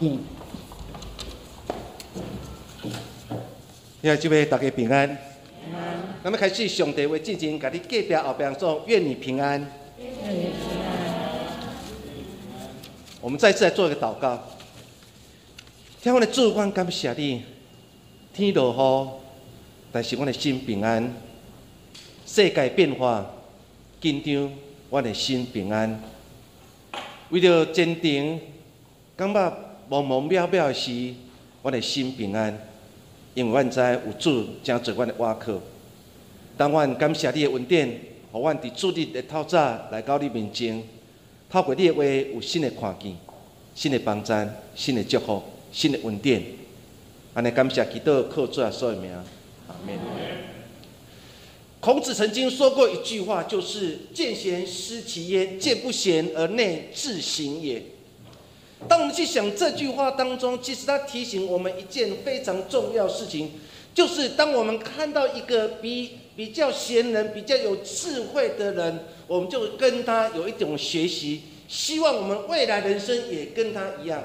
嗯。现在这位大家平安。平安。那么开始，上帝为进前，甲你隔壁后边说，愿你平安。愿你平安。我们再次来做一个祷告。天父的主，我感谢你，天落雨，但是我的心平安。世界变化紧张，我的心平安。为了坚定，感觉茫茫渺渺时，我的心平安。因为阮知有主正做阮的瓦靠。当阮感谢你的恩典，互阮伫主日的透早来到你面前，透过你的话有新的看见、新的帮助、新的祝福、新的恩典。安尼感谢祈祷靠主耶稣的名，阿门。孔子曾经说过一句话，就是“见贤思齐焉，见不贤而内自省也”。当我们去想这句话当中，其实它提醒我们一件非常重要事情，就是当我们看到一个比比较贤人、比较有智慧的人，我们就跟他有一种学习，希望我们未来人生也跟他一样。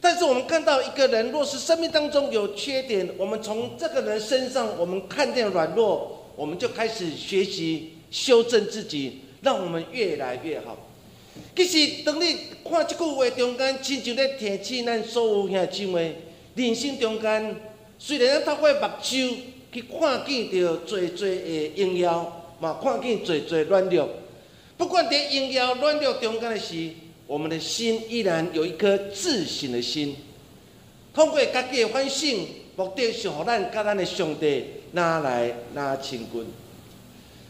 但是我们看到一个人，若是生命当中有缺点，我们从这个人身上我们看见软弱，我们就开始学习修正自己，让我们越来越好。其实，当你看这句话中间，亲像咧提醒咱所有兄弟妹，人生中间，虽然咱透过目睭去看见到侪侪的荣耀，嘛看见侪侪软弱。不管在荣耀软弱中间的时，我们的心依然有一颗自信的心。通过家己的反省，目的是互咱甲咱的上帝拿来拿亲近。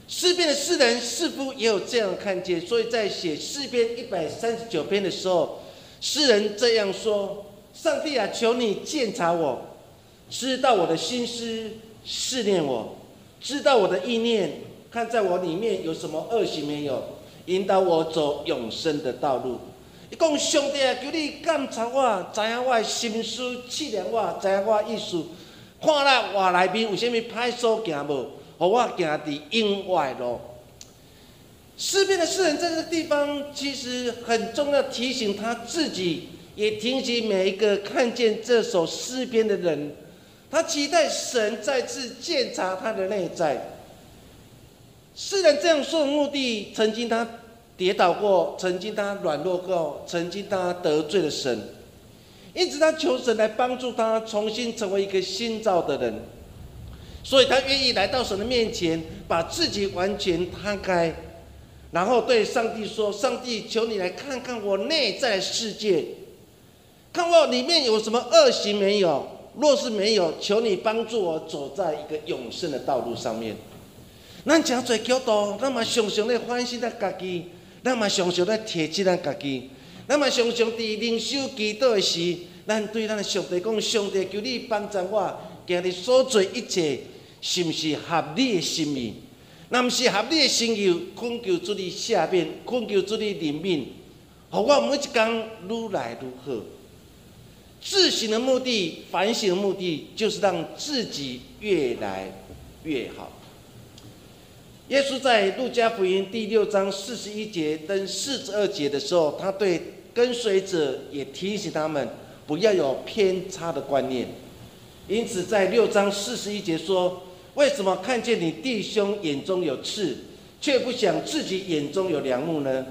诗篇的诗人似乎也有这样看见，所以在写诗篇一百三十九篇的时候，诗人这样说：“上帝啊，求你鉴察我，知道我的心思，试炼我，知道我的意念，看在我里面有什么恶行没有，引导我走永生的道路。”一讲上帝啊，求你鉴察我，知影我的心思，试量我，知影我意思，看咱话内面有啥物歹所行无？和我行伫阴外路。诗篇的诗人在这个地方，其实很重要，提醒他自己，也提醒每一个看见这首诗篇的人。他期待神再次检查他的内在。诗人这样说的目的，曾经他跌倒过，曾经他软弱过，曾经他得罪了神，因此他求神来帮助他重新成为一个新造的人。所以他愿意来到神的面前，把自己完全摊开，然后对上帝说：“上帝，求你来看看我内在世界，看我里面有什么恶行没有？若是没有，求你帮助我走在一个永生的道路上面。”咱诚侪基督徒，咱嘛常常咧反省咱家己，咱嘛常常咧提醒咱家己，咱嘛常常伫灵修祈祷的时，咱对咱的上帝讲：“上帝，求你帮助我，今日所做一切。”是毋是合理的心意？若毋是合理的心意，恳求主你下面，恳求主你怜悯，互我每一工愈来愈好。自省的目的，反省的目的，就是让自己越来越好。耶稣在路加福音第六章四十一节跟四十二节的时候，他对跟随者也提醒他们，不要有偏差的观念。因此，在六章四十一节说。为什么看见你弟兄眼中有刺，却不想自己眼中有良木呢？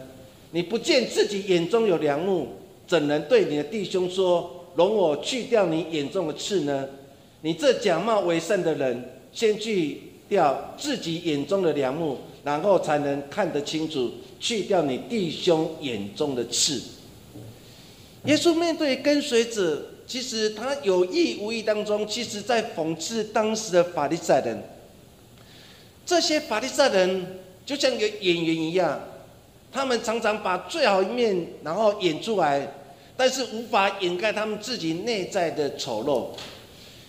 你不见自己眼中有良木，怎能对你的弟兄说：“容我去掉你眼中的刺呢？”你这假冒为善的人，先去掉自己眼中的良木，然后才能看得清楚，去掉你弟兄眼中的刺。耶稣面对跟随者。其实他有意无意当中，其实在讽刺当时的法利赛人。这些法利赛人就像一个演员一样，他们常常把最好一面然后演出来，但是无法掩盖他们自己内在的丑陋。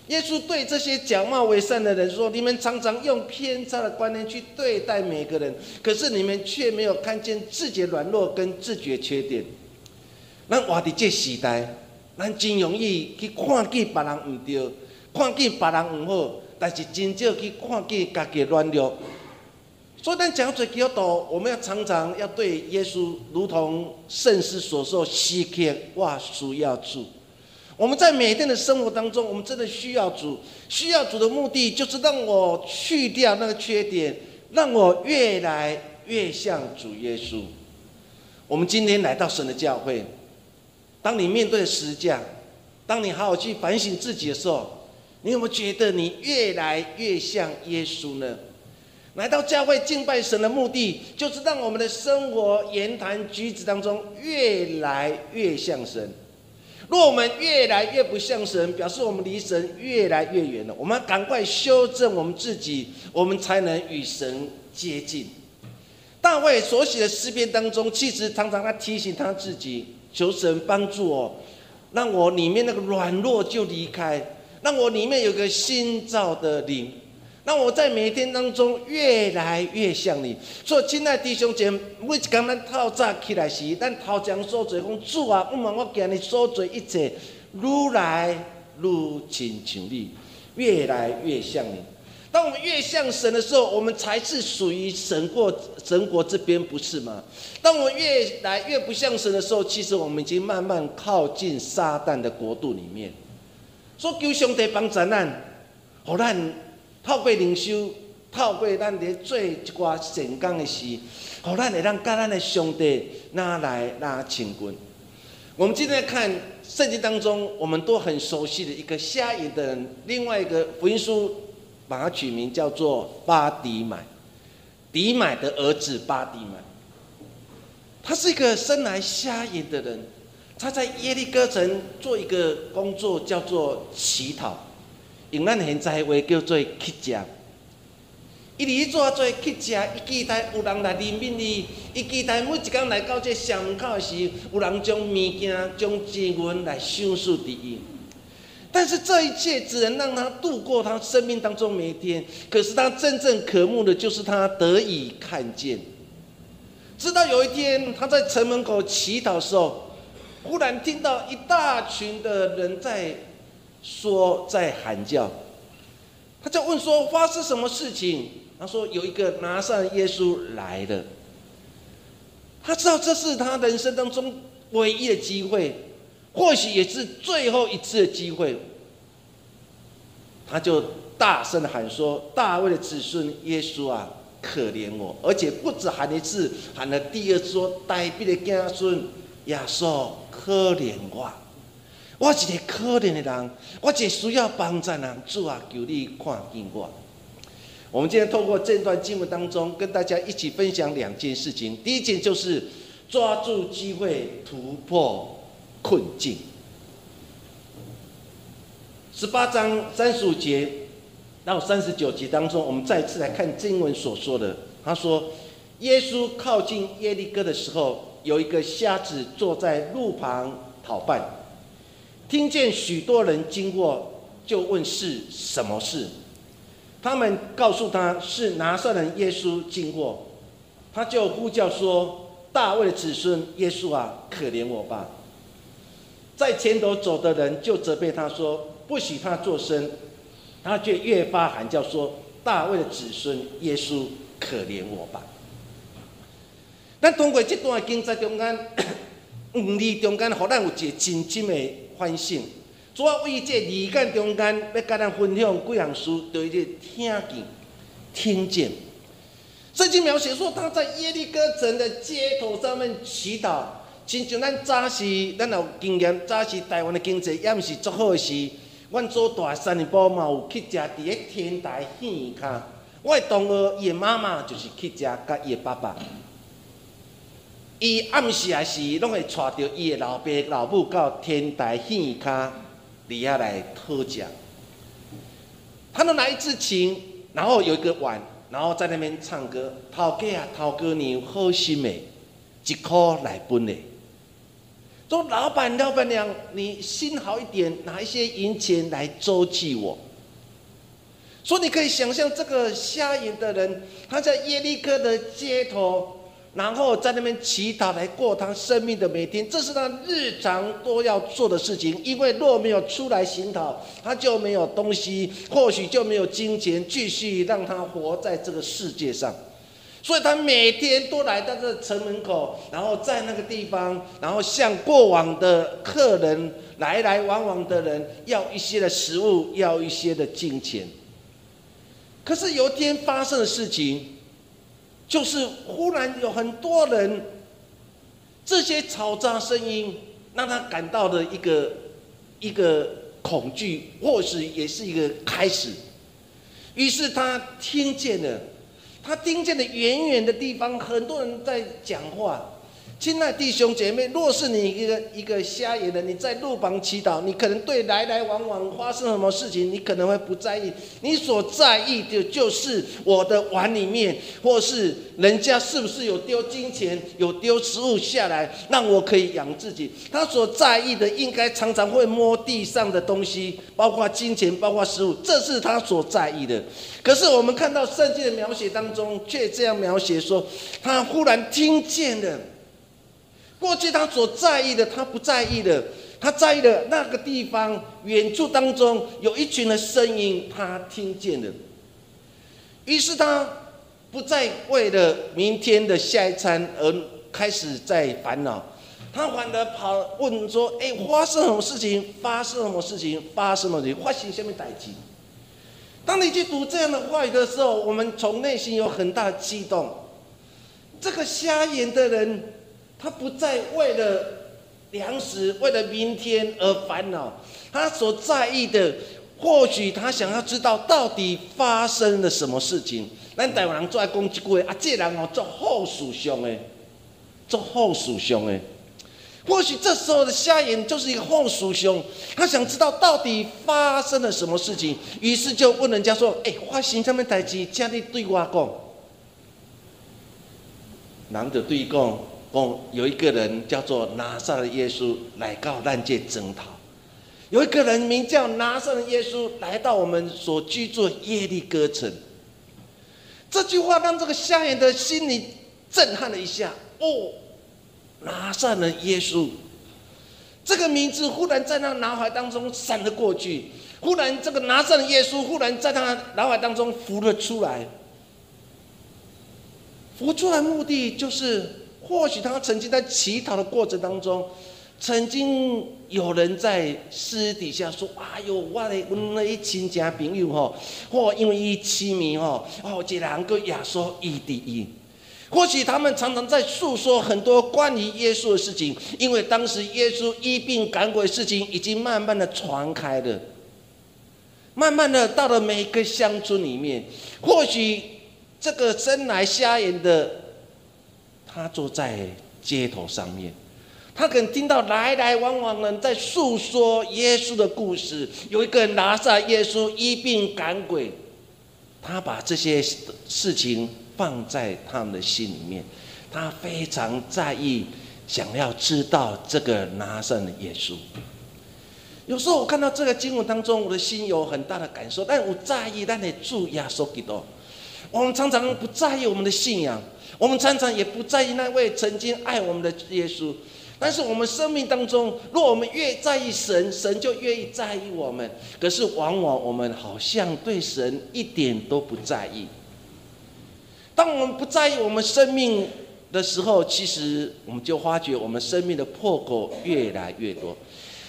耶稣对这些假冒为善的人说：“你们常常用偏差的观念去对待每个人，可是你们却没有看见自己的软弱跟自己缺点。”那活伫这时代。咱真容易去看见别人毋对，看见别人毋好，但是真少去看见家己软弱。所以咱讲做基督徒，我们要常常要对耶稣，如同圣师所说：“时刻我需要主。”我们在每天的生活当中，我们真的需要主，需要主的目的就是让我去掉那个缺点，让我越来越像主耶稣。我们今天来到神的教会，当你面对十字架，当你好好去反省自己的时候，你有没有觉得你越来越像耶稣呢？来到教会敬拜神的目的，就是让我们的生活、言谈举止当中越来越像神。若我们越来越不像神，表示我们离神越来越远了。我们要赶快修正我们自己，我们才能与神接近。大卫所写的诗篇当中，其实常常他提醒他自己，求神帮助我，让我里面那个软弱就离开，让我里面有个新造的灵，让我在每天当中越来越像你。所以，亲爱弟兄姐妹，每一天咱透早起来时，咱头前所做讲主啊，我问我今日所做一切，愈来愈亲像你，越来越像你。当我们越像神的时候，我们才是属于神过神国这边，不是吗？当我们越来越不像神的时候，其实我们已经慢慢靠近撒旦的国度里面。所以求上帝帮助咱，好咱透过灵修，透过咱咧做一寡成功的事，好咱会让甲咱的上帝拿来拉亲近。我们今天看圣经当中，我们都很熟悉的一个瞎眼的人，另外一个福音书。把他取名叫做巴迪买，迪买的儿子巴迪买。他是一个生来瞎眼的人，他在耶利哥城做一个工作，叫做乞讨，用咱现在话叫做乞食。伊伫做做乞食，伊期待有人来怜悯伊，伊期待每一工来到这巷门口时，有人将物件、将钱银来赏赐伫伊。但是这一切只能让他度过他生命当中每一天。可是他真正渴慕的，就是他得以看见。直到有一天，他在城门口祈祷的时候，忽然听到一大群的人在说，在喊叫。他就问说：“发生什么事情？”他说：“有一个拿上耶稣来了。”他知道这是他人生当中唯一的机会。或许也是最后一次的机会，他就大声的喊说：“大卫的子孙耶稣啊，可怜我！”而且不止喊一次，喊了第二次说：“大卫的子孙耶稣，可怜我！我是一个可怜的人，我只需要帮助人，主啊，求你看见我。”我们今天透过这段经文当中，跟大家一起分享两件事情。第一件就是抓住机会突破。困境。十八章三十五节到三十九节当中，我们再次来看经文所说的。他说：“耶稣靠近耶利哥的时候，有一个瞎子坐在路旁讨饭，听见许多人经过，就问是什么事。他们告诉他是拿撒人耶稣经过，他就呼叫说：大卫的子孙耶稣啊，可怜我吧！”在前头走的人就责备他说：“不许他作声。”他却越发喊叫说：“大卫的子孙耶稣，可怜我吧！”咱通过这段经在中间，五字中间，互咱有一个真正的反省。主要为这二干中间，要跟咱分享几样事，就一个听见、听见。圣经描写说，他在耶利哥城的街头上面祈祷。亲像咱早时，咱有经验，早时台湾的经济也毋是足好时，阮做大三年埔嘛有去食伫咧天台县骹。我的同学伊的妈妈就是去食，甲伊的爸爸。伊暗时也是拢会带着伊的老爸老母到天台县骹伫遐来讨食。他们拿一支琴，然后有一个碗，然后在那边唱歌。头家啊，头家娘好心的，一箍来分的。说老板、老板娘，你心好一点，拿一些银钱来周济我。说你可以想象这个瞎眼的人，他在耶利哥的街头，然后在那边乞讨来过他生命的每天，这是他日常都要做的事情。因为若没有出来行讨，他就没有东西，或许就没有金钱继续让他活在这个世界上。所以他每天都来到这城门口，然后在那个地方，然后向过往的客人来来往往的人要一些的食物，要一些的金钱。可是有一天发生的事情，就是忽然有很多人，这些嘈杂声音让他感到的一个一个恐惧，或许也是一个开始。于是他听见了。他听见的远远的地方，很多人在讲话。亲爱弟兄姐妹，若是你一个一个瞎眼的，你在路旁祈祷，你可能对来来往往发生什么事情，你可能会不在意。你所在意的就是我的碗里面，或是人家是不是有丢金钱、有丢食物下来，让我可以养自己。他所在意的，应该常常会摸地上的东西，包括金钱，包括食物，这是他所在意的。可是我们看到圣经的描写当中，却这样描写说，他忽然听见了。过去他所在意的，他不在意的；他在意的那个地方，远处当中有一群的声音，他听见了。于是他不再为了明天的下一餐而开始在烦恼，他反而跑问说：“哎，发生什么事情？发生什么事情？发生什么事情？发生什么代志？”当你去读这样的话语的时候，我们从内心有很大的激动。这个瞎眼的人。他不再为了粮食、为了明天而烦恼，他所在意的，或许他想要知道到底发生了什么事情。咱台湾人最爱讲一句啊，这人哦做好事上的，做好事上的。或许这时候的瞎眼就是一个好事兄，他想知道到底发生了什么事情，于是就问人家说：“哎，发生什么代志？请你对我讲。”男的对讲。哦，有一个人叫做拿撒的耶稣来告烂界征讨，有一个人名叫拿撒的耶稣来到我们所居住耶利哥城。这句话让这个瞎眼的心里震撼了一下。哦，拿撒的耶稣这个名字忽然在他脑海当中闪了过去，忽然这个拿撒的耶稣忽然在他脑海当中浮了出来，浮出来目的就是。或许他曾经在乞讨的过程当中，曾经有人在私底下说：“哎呦，我的我那一亲家朋友吼，或因为一痴迷吼，哦，这两个亚说一第一。”或许他们常常在诉说很多关于耶稣的事情，因为当时耶稣医病赶鬼的事情已经慢慢的传开了，慢慢的到了每个乡村里面。或许这个生来瞎眼的。他坐在街头上面，他可能听到来来往往人在诉说耶稣的故事。有一个人拿下耶稣一病赶鬼，他把这些事情放在他们的心里面，他非常在意，想要知道这个拿上的耶稣。有时候我看到这个经文当中，我的心有很大的感受，但我在意，但得注意啊，说几多。我们常常不在意我们的信仰。我们常常也不在意那位曾经爱我们的耶稣，但是我们生命当中，若我们越在意神，神就越在意我们。可是往往我们好像对神一点都不在意。当我们不在意我们生命的时候，其实我们就发觉我们生命的破口越来越多。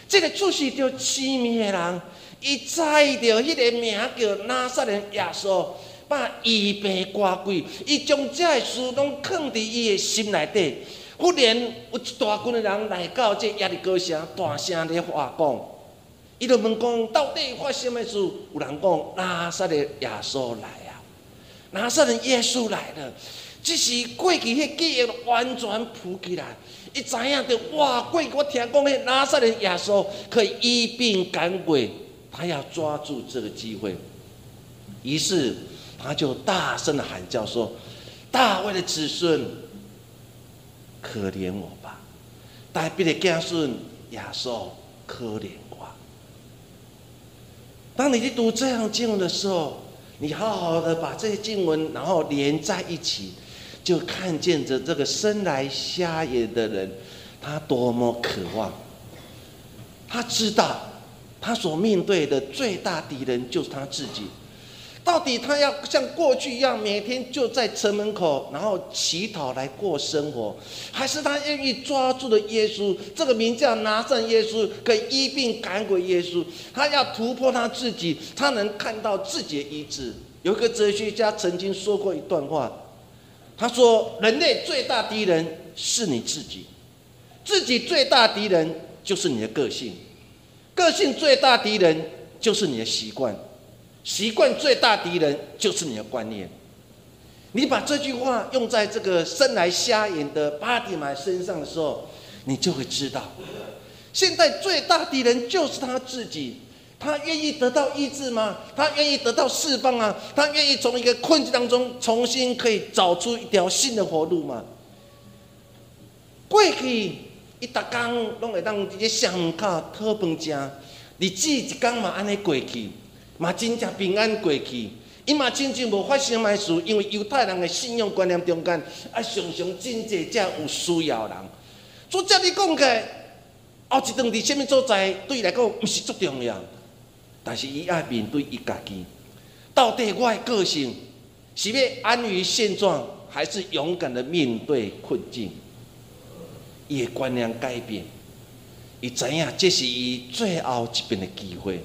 这个就是叫痴迷的人，一在意着迄个名叫拿撒勒耶稣。把医病挂鬼，伊将这个事拢藏伫伊的心内底。忽然有一大群的人来到这亚利哥城，大声咧话讲，伊就问讲，到底发生咩事？有人讲，拿撒勒耶稣来啊，拿撒勒耶稣来了。只是过去迄记忆完全浮起来，伊知影着哇，过去我听讲迄拿撒勒耶稣可以医病赶鬼，他要抓住这个机会，于是。他就大声的喊叫说：“大卫的子孙，可怜我吧！大卫的家孙亚瑟，可怜我。”当你去读这样经文的时候，你好好的把这些经文然后连在一起，就看见着这个生来瞎眼的人，他多么渴望。他知道，他所面对的最大敌人就是他自己。到底他要像过去一样，每天就在城门口，然后乞讨来过生活，还是他愿意抓住了耶稣这个名叫拿上耶稣，可以医病赶鬼耶稣？他要突破他自己，他能看到自己的医治。有一个哲学家曾经说过一段话，他说：“人类最大敌人是你自己，自己最大敌人就是你的个性，个性最大敌人就是你的习惯。”习惯最大敌人就是你的观念。你把这句话用在这个生来瞎眼的巴蒂买身上的时候，你就会知道，现在最大敌人就是他自己。他愿意得到医治吗？他愿意得到释放啊？他愿意从一个困境当中重新可以找出一条新的活路吗？过去一打工拢会当直接上门口讨饭吃，日子一工嘛安尼过去。嘛，真正平安过去，伊嘛真正无发生歹事，因为犹太人的信仰观念中间，啊，常常真济才有需要人。所以这你讲起，后一顿伫什么所在，对伊来讲毋是足重要，但是伊爱面对伊家己，到底我的个性是要安于现状，还是勇敢的面对困境？伊的观念改变，伊知影这是伊最后一遍的机会。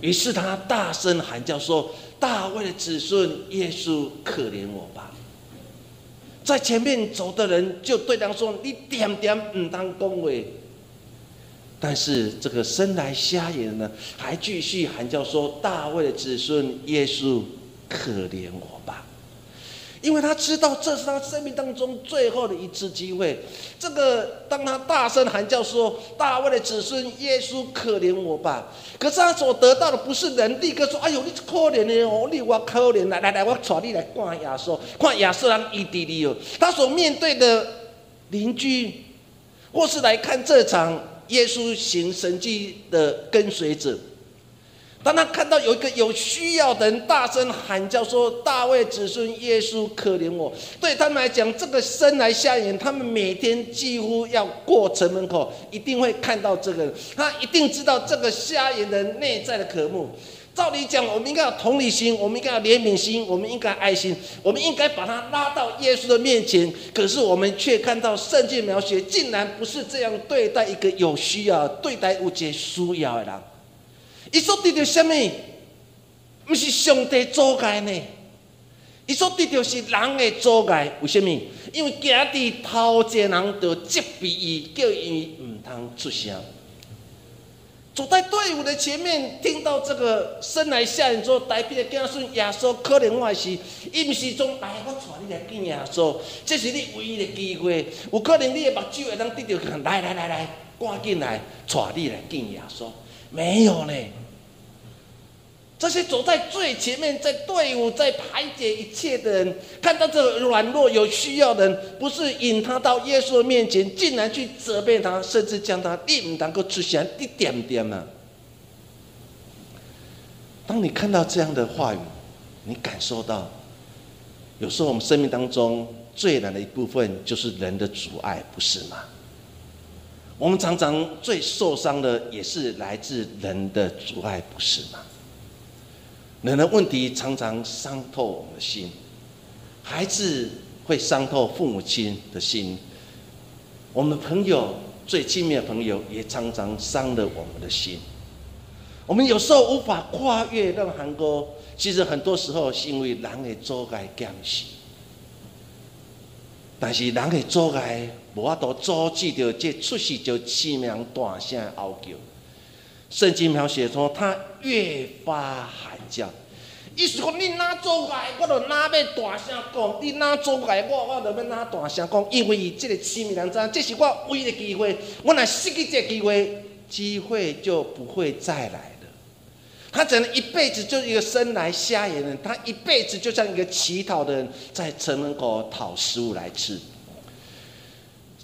于是他大声喊叫说：“大卫的子孙耶稣，可怜我吧！”在前面走的人就对他说：“你点点唔当恭维。”但是这个生来瞎眼的呢，还继续喊叫说：“大卫的子孙耶稣，可怜我！”因为他知道这是他生命当中最后的一次机会。这个当他大声喊叫说：“大卫的子孙耶稣，可怜我吧！”可是他所得到的不是人立刻说：“哎呦，你可怜的哦，你我可怜，来来来，我带你来看亚瑟，看亚瑟人伊弟弟哦。”他所面对的邻居，或是来看这场耶稣行神迹的跟随者。当他看到有一个有需要的人大声喊叫说：“大卫子孙耶稣，可怜我！”对他们来讲，这个生来瞎眼，他们每天几乎要过城门口，一定会看到这个。他一定知道这个瞎眼人内在的渴慕。照理讲，我们应该有同理心，我们应该有怜悯心，我们应该爱心，我们应该把他拉到耶稣的面前。可是我们却看到圣经描写，竟然不是这样对待一个有需要、对待有些需要的人。伊所得到什么？毋是上帝阻碍呢？伊所得到是人的阻碍。为什么？因为行伫头前人就责备伊，叫伊毋通出声。走在队伍的前面，听到这个生来下人说：“代表的子孙耶稣可能我是，伊毋是从来我带你来见耶稣，这是你唯一的机会。有可能你的目睭会当得到，来来来来，赶紧来带你来见耶稣。没有呢。这些走在最前面，在队伍在排解一切的人，看到这个软弱有需要的人，不是引他到耶稣面前，竟然去责备他，甚至将他你唔能够出现一点点啊！当你看到这样的话语，你感受到，有时候我们生命当中最难的一部分，就是人的阻碍，不是吗？我们常常最受伤的，也是来自人的阻碍，不是吗？人的问题常常伤透我们的心，孩子会伤透父母亲的心，我们朋友最亲密的朋友也常常伤了我们的心。我们有时候无法跨越那个鸿沟，其实很多时候是因为人的阻碍减少。但是人的阻碍无法度阻止着这出世就凄凉大声嗷叫。圣经描写说，他越发喊叫，意思讲你哪阻碍，我就哪要大声讲；你哪阻碍我，我就要哪大声讲。因为这个凄凉知，这是我唯一的机会。我若失去这机会，机会就不会再来了。他只能一辈子就是一个生来瞎眼的人，他一辈子就像一个乞讨的人，在城门口讨食物来吃。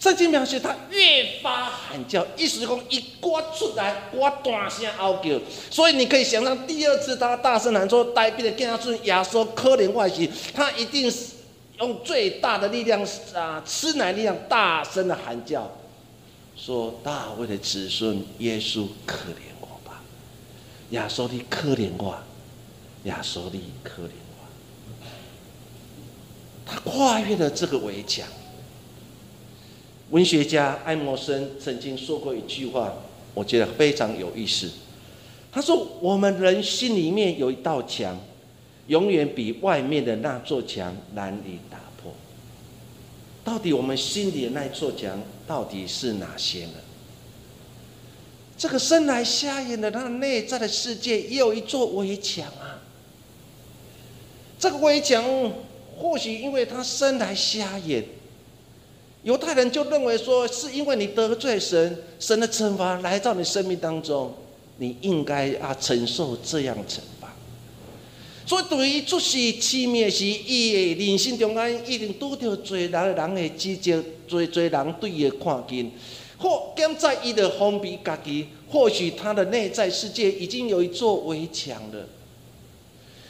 圣经描写他越发喊叫，意思是讲一刮出来，刮大声嗷叫。所以你可以想象，第二次他大声喊说：“代表的跟他是亚说可怜外息。”他一定是用最大的力量啊，吃奶力量，大声的喊叫，说：“大卫的子孙耶稣，可怜我吧！亚说你可怜我，亚索利可怜我。他跨越了这个围墙。文学家爱默生曾经说过一句话，我觉得非常有意思。他说：“我们人心里面有一道墙，永远比外面的那座墙难以打破。到底我们心里的那座墙到底是哪些呢？这个生来瞎眼的他内在的世界也有一座围墙啊。这个围墙或许因为他生来瞎眼，犹太人就认为说是因为你得罪神，神的惩罚来到你生命当中。”你应该啊承受这样惩罚，所以对于出世痴迷时，伊的人生中间一定拄着最人人的指责，最最人对伊的看见，或兼在伊的封闭家己，或许他的内在世界已经有一座围墙了。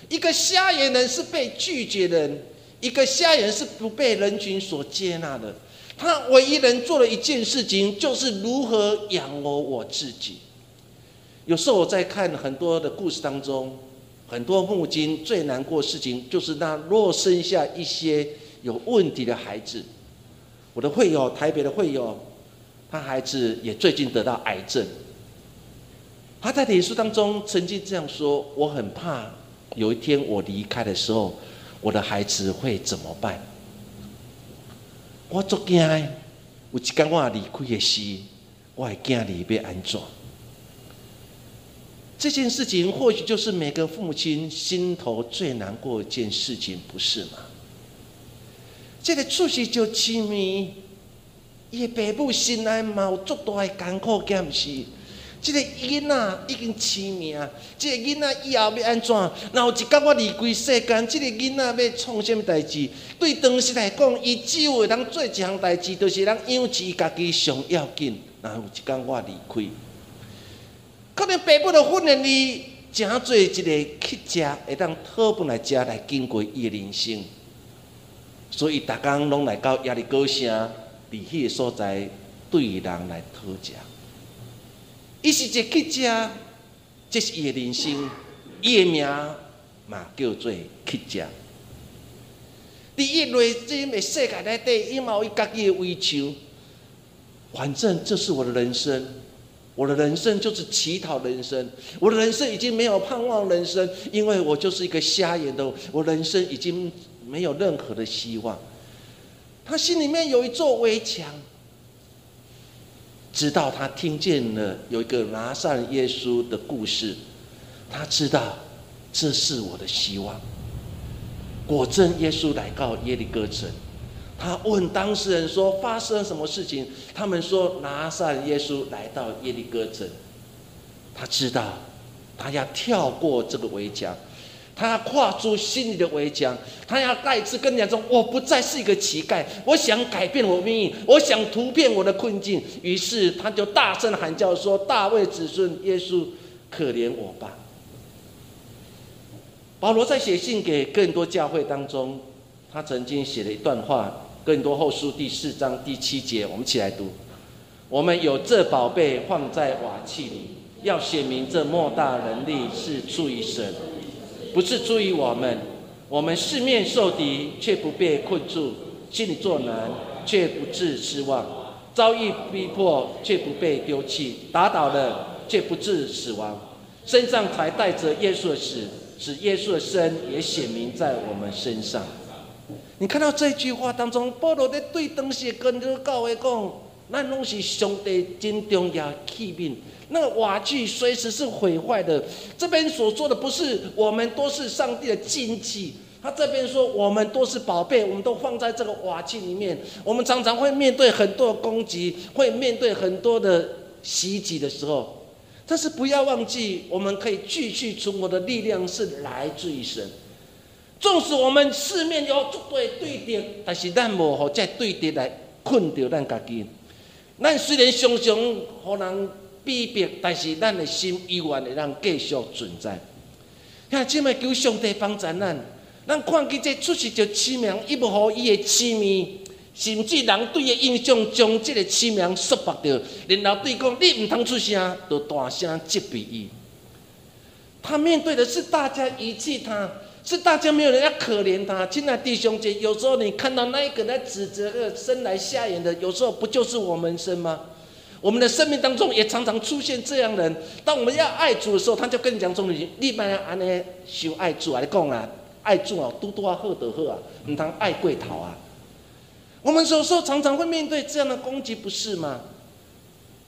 一个瞎眼人是被拒绝的人，一个瞎眼是不被人群所接纳的。他唯一能做的一件事情，就是如何养活我自己。有时候我在看很多的故事当中，很多母亲最难过的事情就是那若生下一些有问题的孩子。我的会友，台北的会友，他孩子也最近得到癌症。他在脸书当中曾经这样说：“我很怕有一天我离开的时候，我的孩子会怎么办？我足惊，有一天我离开的时，我会惊你要安怎？”这件事情或许就是每个父母亲心头最难过一件事情，不是吗？这个出息就痴迷，伊爸母心内嘛有足大的艰苦艰即。这个囡仔已经痴迷啊！这个囡仔以后要安怎？然后一天我离开世间，这个囡仔要创什么代志？对当时来讲，伊只有会当做一项代志，就是让养起家己上要紧。然后有一天我离开。可能爸母的训练伊诚做一个乞食，会当讨饭来食来经过伊的人生，所以逐工拢来到压力高声，伫迄个所在对人来讨食。伊是一个乞丐，这是伊的人生，伊的名嘛叫做乞食。伫伊内心的世界内底，伊嘛有伊家己的追求，反正这是我的人生。我的人生就是乞讨人生，我的人生已经没有盼望人生，因为我就是一个瞎眼的，我人生已经没有任何的希望。他心里面有一座围墙，直到他听见了有一个拿上耶稣的故事，他知道这是我的希望。果真，耶稣来到耶利哥城。他问当事人说：“发生了什么事情？”他们说：“拿撒耶稣来到耶利哥城。”他知道，他要跳过这个围墙，他要跨出心里的围墙，他要再次跟人家说：“我不再是一个乞丐，我想改变我命运，我想突变我的困境。”于是他就大声喊叫说：“大卫子孙耶稣，可怜我吧！”保罗在写信给更多教会当中，他曾经写了一段话。更多后书第四章第七节，我们一起来读。我们有这宝贝放在瓦器里，要显明这莫大能力是出于神，不是出于我们。我们四面受敌，却不被困住；心里作难，却不致失望；遭遇逼迫，却不被丢弃；打倒了，却不致死亡。身上才带着耶稣的死，使耶稣的生也显明在我们身上。你看到这句话当中，保罗在对东西跟这个教会讲：“那拢是上帝真重要器皿，那个瓦器随时是毁坏的。”这边所说的不是我们都是上帝的金器，他这边说我们都是宝贝，我们都放在这个瓦器里面。我们常常会面对很多的攻击，会面对很多的袭击的时候，但是不要忘记，我们可以继续存活的力量是来自于神。纵使我们四面有足多对敌，但是咱无互这对敌来困住咱家己。咱虽然常常互人逼迫，但是咱的心依然会让继续存在。看，即卖求上帝帮助咱，咱看见这出事就痴名，伊无互伊的痴迷，甚至人对伊印象将这个痴名束缚着，然后对讲你毋通出声，就大声责备伊。他面对的是大家遗弃他，是大家没有人要可怜他。亲爱弟兄姐，有时候你看到那一个在指责个生来下眼的，有时候不就是我们生吗？我们的生命当中也常常出现这样的人。当我们要爱主的时候，他就跟你讲：“说你立马要安尼修爱主啊！你讲啊，爱主啊，多多啊，好得好啊，你当爱贵桃啊。”我们有时候常常会面对这样的攻击，不是吗？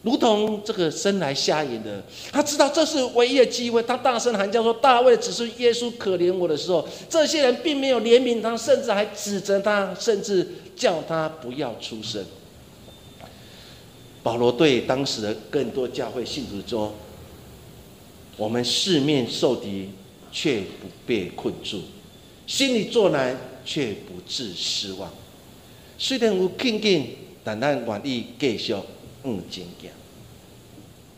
如同这个生来瞎眼的，他知道这是唯一的机会，他大声喊叫说：“大卫，只是耶稣可怜我的时候，这些人并没有怜悯他，甚至还指责他，甚至叫他不要出声。”保罗对当时的更多教会信徒说：“我们四面受敌，却不被困住；心里作难，却不致失望。虽然有困境，但咱愿意继续往前行。”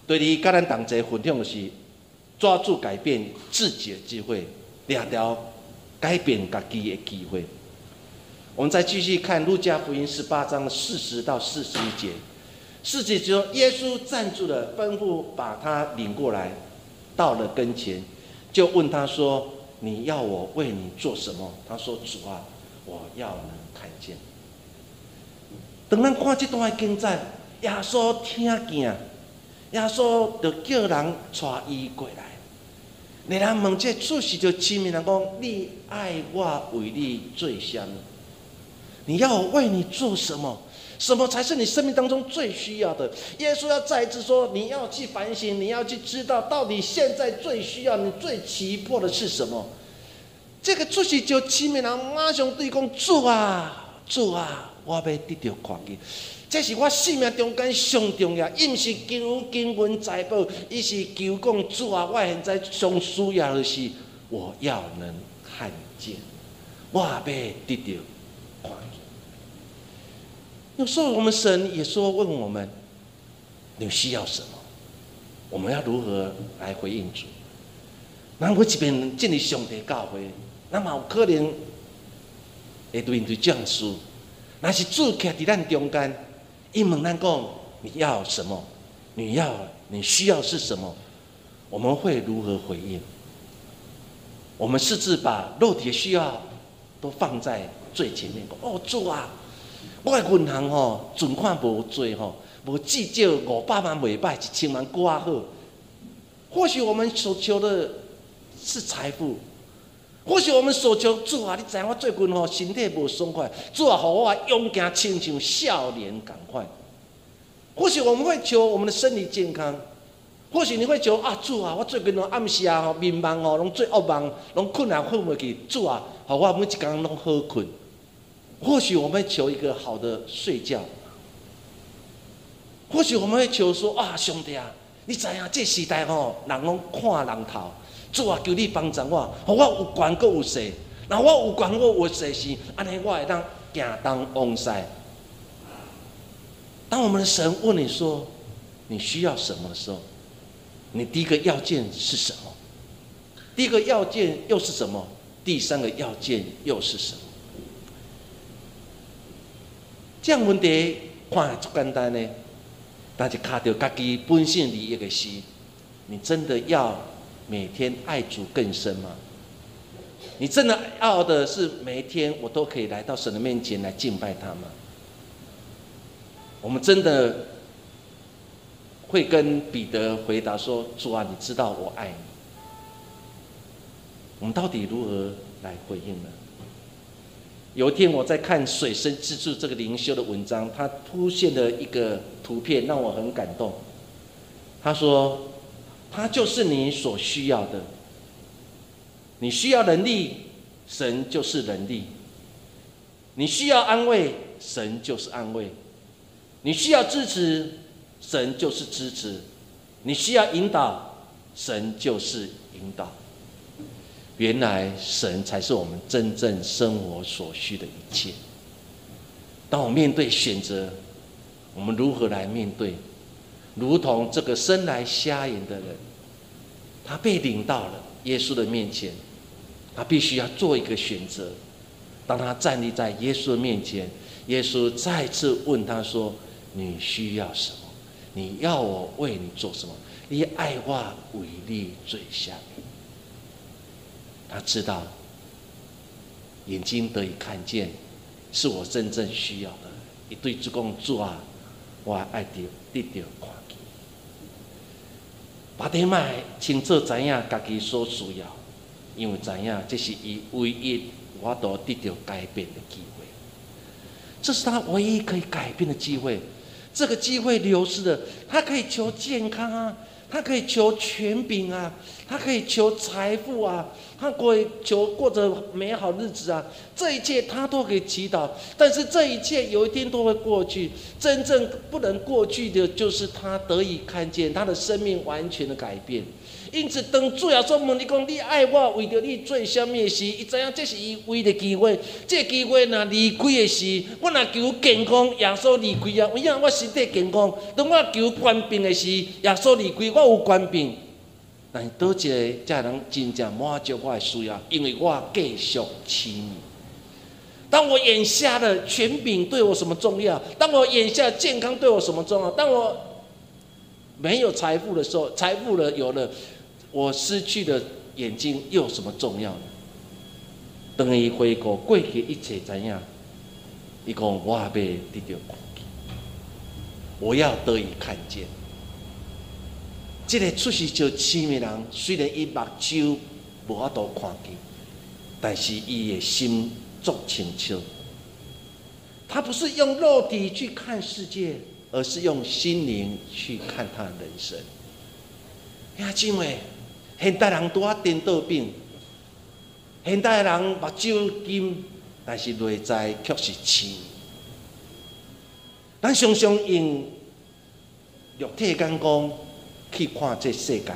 对你跟咱同齐分享的是，抓住改变自己的机会，抓条改变家己的机会。我们再继续看路加福音十八章四十到四十一节。世界之中，耶稣站住了，吩咐把他领过来，到了跟前，就问他说：“你要我为你做什么？”他说：“主啊，我要能看见。”等咱看这段经载，耶稣听见，耶稣就叫人带伊过来。你人问这出事就亲民人讲：“你爱我为你最香，你要我为你做什么？”什么才是你生命当中最需要的？耶稣要再一次说：你要去反省，你要去知道，到底现在最需要、你最急迫的是什么？这个出去就七面人马上对讲：主啊，主啊，我要得到看见。这是我生命中间上重要，伊毋是求经文财宝，伊是求讲主啊，我现在上需要的是，我要能看见，我要得到看见。有时候我们神也说问我们，你需要什么？我们要如何来回应主？那我这边建立上帝教会，那么有可能会对对这样说，那是主徛在咱中间，一问咱讲你要什么？你要你需要是什么？我们会如何回应？我们甚至把肉体的需要都放在最前面，讲哦主啊！我的银行吼存款无多吼，无至少五百万袂歹，一千万过好。或许我们所求的是财富，或许我们所求主啊，你知影我最近吼身体无爽快，主啊，互我勇敢亲像少年赶快。或许我们会求我们的身体健康，或许你会求啊，主啊，我最近吼暗时啊吼眠梦吼拢做噩梦，拢困难困袂去，主啊，互我每一工拢好困。或许我们会求一个好的睡觉，或许我们会求说啊，兄弟啊，你知影这时代吼，人拢看人头，主啊，求你帮助我，我有权阁有势，那我有权我有势时，安尼我会当行东往西。当我们的神问你说你需要什么的时候，你第一个要件是什么？第一个要件又是什么？第三个要件又是什么？这样问题看足简单呢，但是卡到家己本性利益的是，你真的要每天爱主更深吗？你真的要的是每一天我都可以来到神的面前来敬拜他吗？我们真的会跟彼得回答说：“主啊，你知道我爱你。”我们到底如何来回应呢？有一天我在看水深之助这个灵修的文章，它出现了一个图片，让我很感动。他说：“他就是你所需要的。你需要能力，神就是能力；你需要安慰，神就是安慰；你需要支持，神就是支持；你需要引导，神就是引导。”原来神才是我们真正生活所需的一切。当我面对选择，我们如何来面对？如同这个生来瞎眼的人，他被领到了耶稣的面前，他必须要做一个选择。当他站立在耶稣的面前，耶稣再次问他说：“你需要什么？你要我为你做什么？以爱我为例最下面。”他知道眼睛得以看见，是我真正需要的。一对主讲主啊，我爱得得到看。巴底麦清楚知影家己所需要，因为知影这是伊唯一我都得到改变的机会。这是他唯一可以改变的机会。这个机会流失了，他可以求健康啊，他可以求权柄啊，他可以求财富啊，他可以求过着美好日子啊，这一切他都可以祈祷。但是这一切有一天都会过去，真正不能过去的就是他得以看见他的生命完全的改变。因此，当主要说问你讲，你爱我为着你做什么事？伊知影这是伊唯一的机会。这机会若离开的时，我若求健康，耶稣离开啊！因为我身体健康。当我求官兵的时，耶稣离开，我有官兵。但是倒一个才能真正满足我的需要，因为我继续痴迷。当我眼下的权柄对我什么重要？当我眼下健康对我什么重要？当我没有财富的时候，财富了有了。我失去的眼睛又有什么重要呢？等于回顾过去一切怎样？伊讲我也被得到看见，我要得以看见。这个出世就痴迷人，虽然伊目睭无法度看见，但是伊的心足清澈。他不是用肉体去看世界，而是用心灵去看他的人生。呀，姐妹。现代人拄啊颠倒病，现代人目睭金，但是内在却是青。咱常常用肉体眼光去看这世界，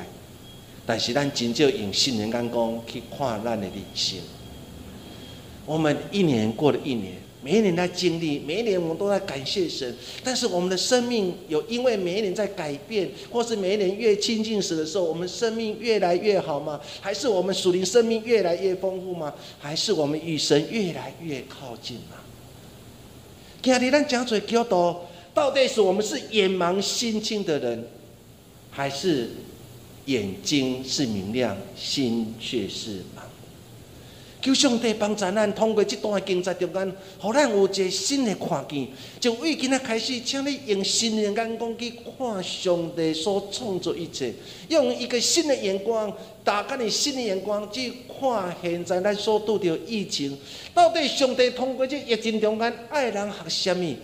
但是咱真正用心灵眼光去看咱的人生。我们一年过了一年。每一年在经历，每一年我们都在感谢神。但是我们的生命有因为每一年在改变，或是每一年越亲近时的时候，我们生命越来越好吗？还是我们属灵生命越来越丰富吗？还是我们与神越来越靠近吗？今日咱讲做基督徒，到底是我们是眼盲心清的人，还是眼睛是明亮，心却是盲？求上帝帮助咱，通过这段的经济中间，互咱有一个新的看见。从为今仔开始，请你用新的眼光去看上帝所创造一切，用一个新的眼光，打开你新的眼光去看现在咱所拄着疫情，到底上帝通过这疫情中间爱人学什么？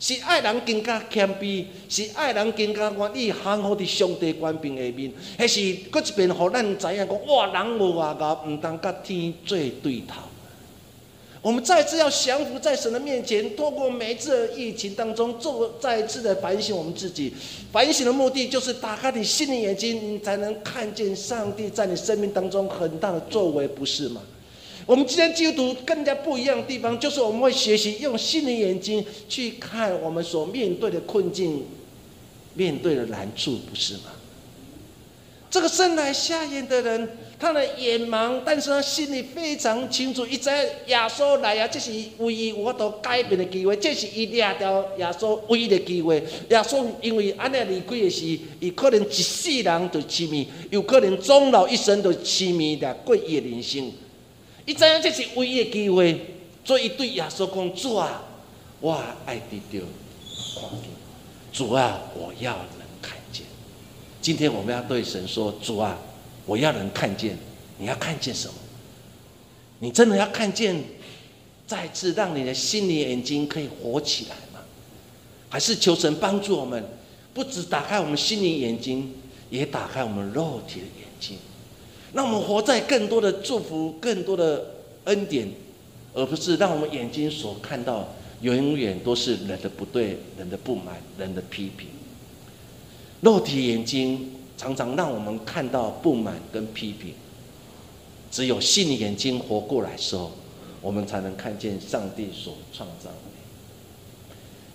是爱人更加谦卑，是爱人更加愿意降服伫上帝官兵下面，还是搁一遍互咱知影讲哇，人无外高，毋当甲天做对头。我们再次要降服在神的面前，透过每一次疫情当中，做再一次的反省我们自己。反省的目的就是打开你心灵眼睛，你才能看见上帝在你生命当中很大的作为，不是吗？我们今天基督徒更加不一样的地方，就是我们会学习用心灵眼睛去看我们所面对的困境、面对的难处，不是吗？这个生来瞎眼的人，他的眼盲，但是他心里非常清楚，一在耶稣来啊，这是唯一我都改变的机会，这是伊掠掉耶稣唯一的机会。耶稣因为安尼离开的是，伊可能一世人就痴迷，有可能终老一生都痴迷的过伊的人生。伊知影这是唯一的机会，所以对耶稣讲：“主啊，我爱得到看见。主啊，我要能看见。”今天我们要对神说：“主啊，我要能看见。你要看见什么？你真的要看见，再次让你的心灵眼睛可以活起来吗？还是求神帮助我们，不止打开我们心灵眼睛，也打开我们肉体的眼睛？”让我们活在更多的祝福、更多的恩典，而不是让我们眼睛所看到永远都是人的不对、人的不满、人的批评。肉体眼睛常常让我们看到不满跟批评，只有心眼睛活过来时候，我们才能看见上帝所创造的。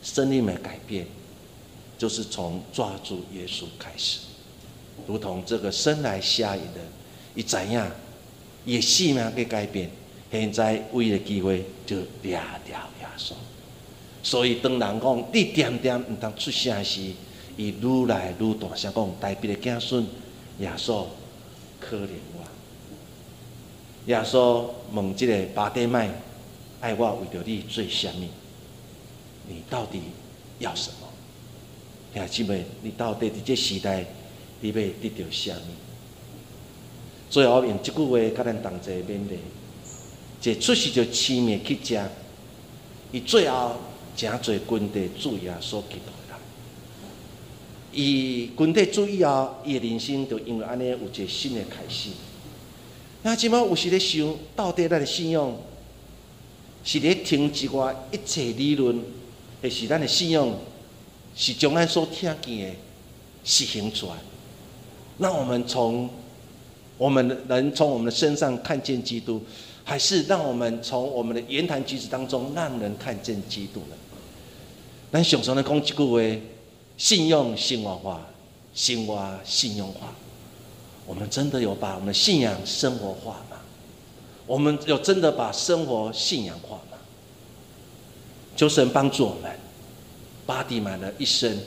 生命的改变，就是从抓住耶稣开始，如同这个生来瞎眼的。伊知影，伊的性命给改变，现在唯一的机会就掠掉耶稣。所以当人讲你点点毋通出声时，伊愈来愈大声讲，代表的子孙耶稣可怜我，耶稣问即个巴底麦，爱我为着你做啥物？你到底要什么？兄姊妹，你到底伫这时代，你要得到啥物？最后用即句话甲咱同齐勉励：，一出世就痴迷去食，伊最后诚侪军队主耶稣基督的人。伊军队主以后，伊的人生就因为安尼有一个新的开始。那即摆有时咧想，到底咱的信仰是咧听一寡一切理论，还是咱的信仰是将咱所听见的实行出来？那我们从我们能从我们的身上看见基督，还是让我们从我们的言谈举止当中让人看见基督呢？咱常常的讲一句话：信用生活化，生活信用化。我们真的有把我们的信仰生活化吗？我们有真的把生活信仰化吗？求神帮助我们。巴蒂买的一生，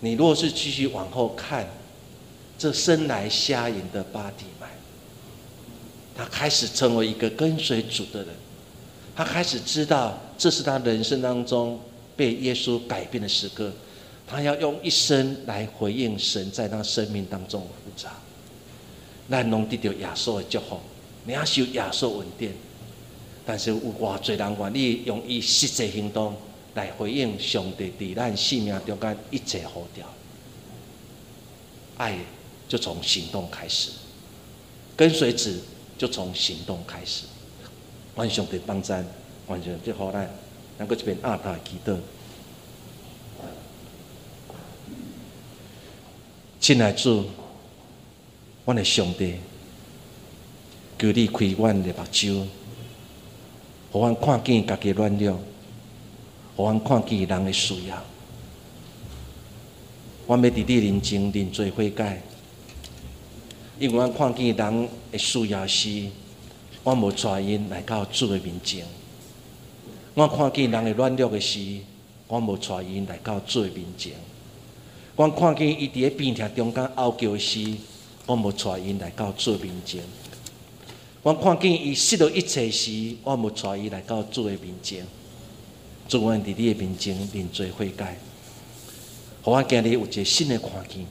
你若是继续往后看，这生来瞎眼的巴蒂买，他开始成为一个跟随主的人，他开始知道这是他人生当中被耶稣改变的时刻，他要用一生来回应神在他生命当中的复杂。咱拢得到耶稣的祝福，你要受耶稣稳定。但是有偌侪人愿意用伊实际行动来回应上帝伫咱生命中间一切好掉。爱就从行动开始，跟随子就从行动开始。愿上帝帮咱，愿上帝好咱，能够这边阿大祈祷。亲爱主。阮的上帝，求你开阮的目睭，互阮看见家己软弱，互阮看见人的需要。阮要伫你认真认罪悔改，因为阮看见人的需要时，阮无带因来到主的面前；阮看见人的软弱的时，阮无带因来到主的面前；阮看见伊伫咧病痛中间哀叫时，我无带因来到主面前，我看见伊失落一切时，我无带伊来到主的面前。主，阮伫你的面前认罪悔改，互我今日有一个新的看见，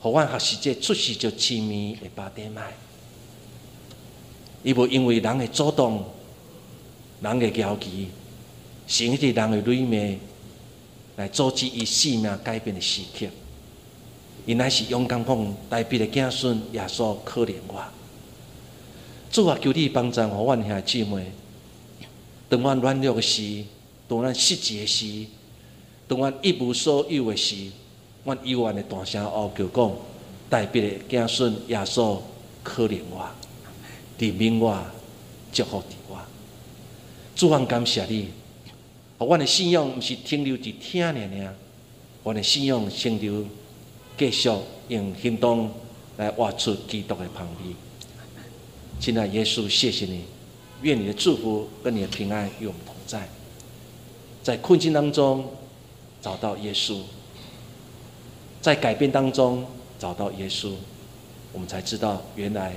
互阮学习这出世就痴迷的八点麦。伊无因为人的主动、人的交期，甚至人的愚昧，来阻止伊生命改变的时刻。伊乃是勇敢讲，代表的子孙耶稣可怜我。主啊，求你帮助我，阮兄姊妹。当阮软弱时，当阮失志时，当阮一无所有的时，阮幽怨的大声呼叫讲，代表的子孙耶稣可怜我，怜悯我，祝福我。主啊，感谢你，阮的信仰毋是停留伫听尔尔，阮的信仰停留。继续用行动来挖出基督的旁边。亲爱耶稣，谢谢你，愿你的祝福跟你的平安与我们同在。在困境当中找到耶稣，在改变当中找到耶稣，我们才知道原来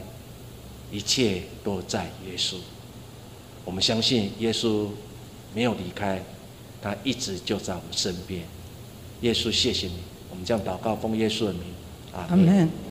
一切都在耶稣。我们相信耶稣没有离开，他一直就在我们身边。耶稣，谢谢你。我们将祷告奉耶稣的名，阿门。